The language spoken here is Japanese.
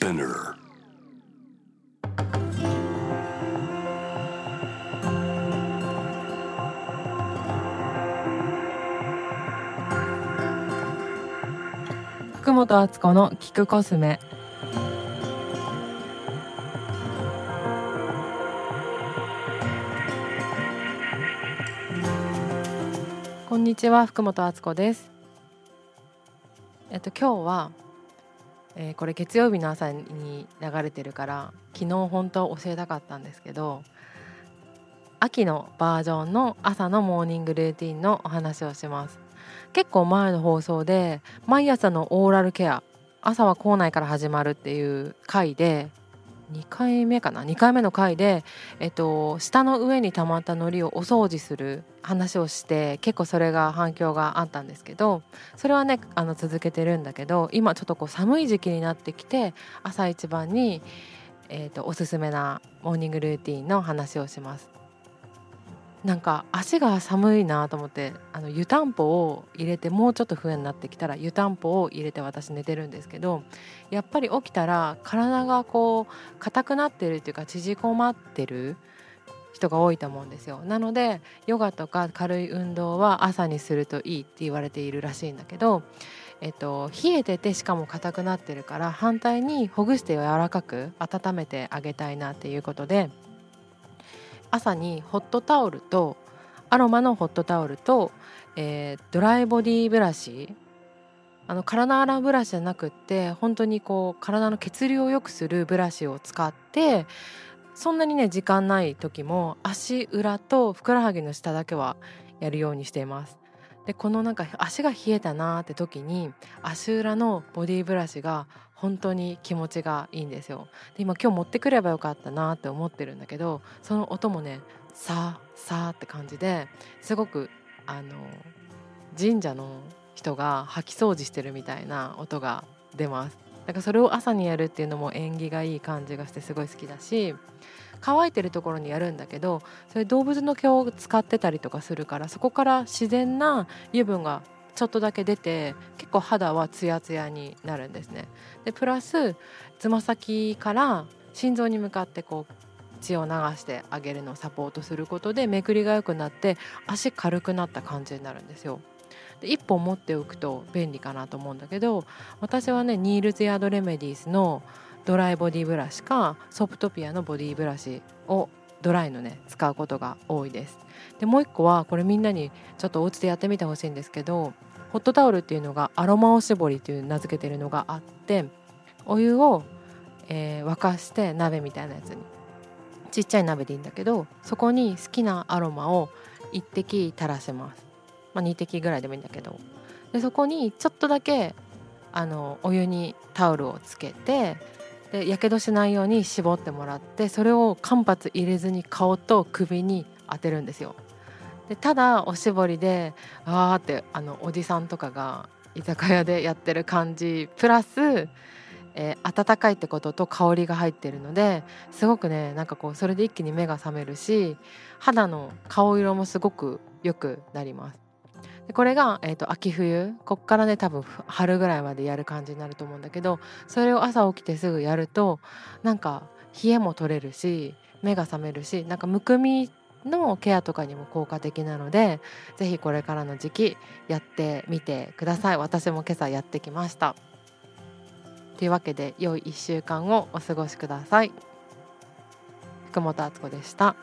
Spinner. 福本敦子の聞くコスメこんにちは福本敦子ですえっと今日は、えーこれ月曜日の朝に流れてるから昨日本当は教えたかったんですけど秋のバージョンの朝のモーニングルーティンのお話をします。結構前の放送で毎朝のオーラルケア朝は校内から始まるっていう回で2回目かな？2回目の回で、えっと、下の上にたまったのりをお掃除する話をして結構それが反響があったんですけどそれはねあの続けてるんだけど今ちょっとこう寒い時期になってきて朝一番に、えっと、おすすめなモーニングルーティンの話をします。なんか足が寒いなと思ってあの湯たんぽを入れてもうちょっと冬になってきたら湯たんぽを入れて私寝てるんですけどやっぱり起きたら体がこう硬くなってるっていうか縮こまってる人が多いと思うんですよ。なのでヨガとか軽い運動は朝にするといいって言われているらしいんだけどえっと、冷えててしかも硬くなってるから反対にほぐして柔らかく温めてあげたいなっていうことで朝にホットタオルとアロマのホットタオルと、えードライボディブラシあの体洗うブラシじゃなくって本当にこう体の血流を良くするブラシを使ってそんなにね時間ない時も足裏とふくらはぎの下だけはやるようにしています。でこのなんか足が冷えたなーって時に足裏のボディブラシが本当に気持ちがいいんですよ。で今今日持ってくればよかったなって思ってるんだけどその音もねさーさーって感じですごくあの神社の人が掃き掃除してるみたいな音が出ますだからそれを朝にやるっていうのも縁起がいい感じがしてすごい好きだし乾いてるところにやるんだけどそれ動物の毛を使ってたりとかするからそこから自然な油分がちょっとだけ出て結構肌はツヤツヤになるんですね。でプラスつま先から心臓に向かってこう血を流してあげるのをサポートすることでめくりが良くなって足軽くなった感じになるんですよ。で1本持っておくと便利かなと思うんだけど私はねニールズヤードレメディースのドライボディブラシかソプトピアのボディブラシをドライのね使うことが多いです。でもう一個はこれみんなにちょっとお家でやってみてほしいんですけどホットタオルっていうのがアロマおしぼりっていう名付けてるのがあってお湯を、えー沸かして鍋みたいなやつにちっちゃい鍋でいいんだけどそこに好きなアロマを1滴垂らします、まあ、2滴ぐらいでもいいんだけど。でそこにちょっとだけあのお湯にタオルをつけてでやけどしないように絞ってもらってそれを間髪入れずに顔と首に当てるんですよ。でただおしぼりであーってあのおじさんとかが居酒屋でやってる感じプラス、えー温かいってことと香りが入ってるのですごくねなんかこうそれで一気に目が覚めるし肌の顔色もすごく良くなります。でこれが、えー、と秋冬。こっからね多分春ぐらいまでやる感じになると思うんだけどそれを朝起きてすぐやるとなんか冷えも取れるし目が覚めるしなんかむくみのケアとかにも効果的なのでぜひこれからの時期やってみてください。私も今朝やってきました。というわけで良い1週間をお過ごしください。福本敦子でした。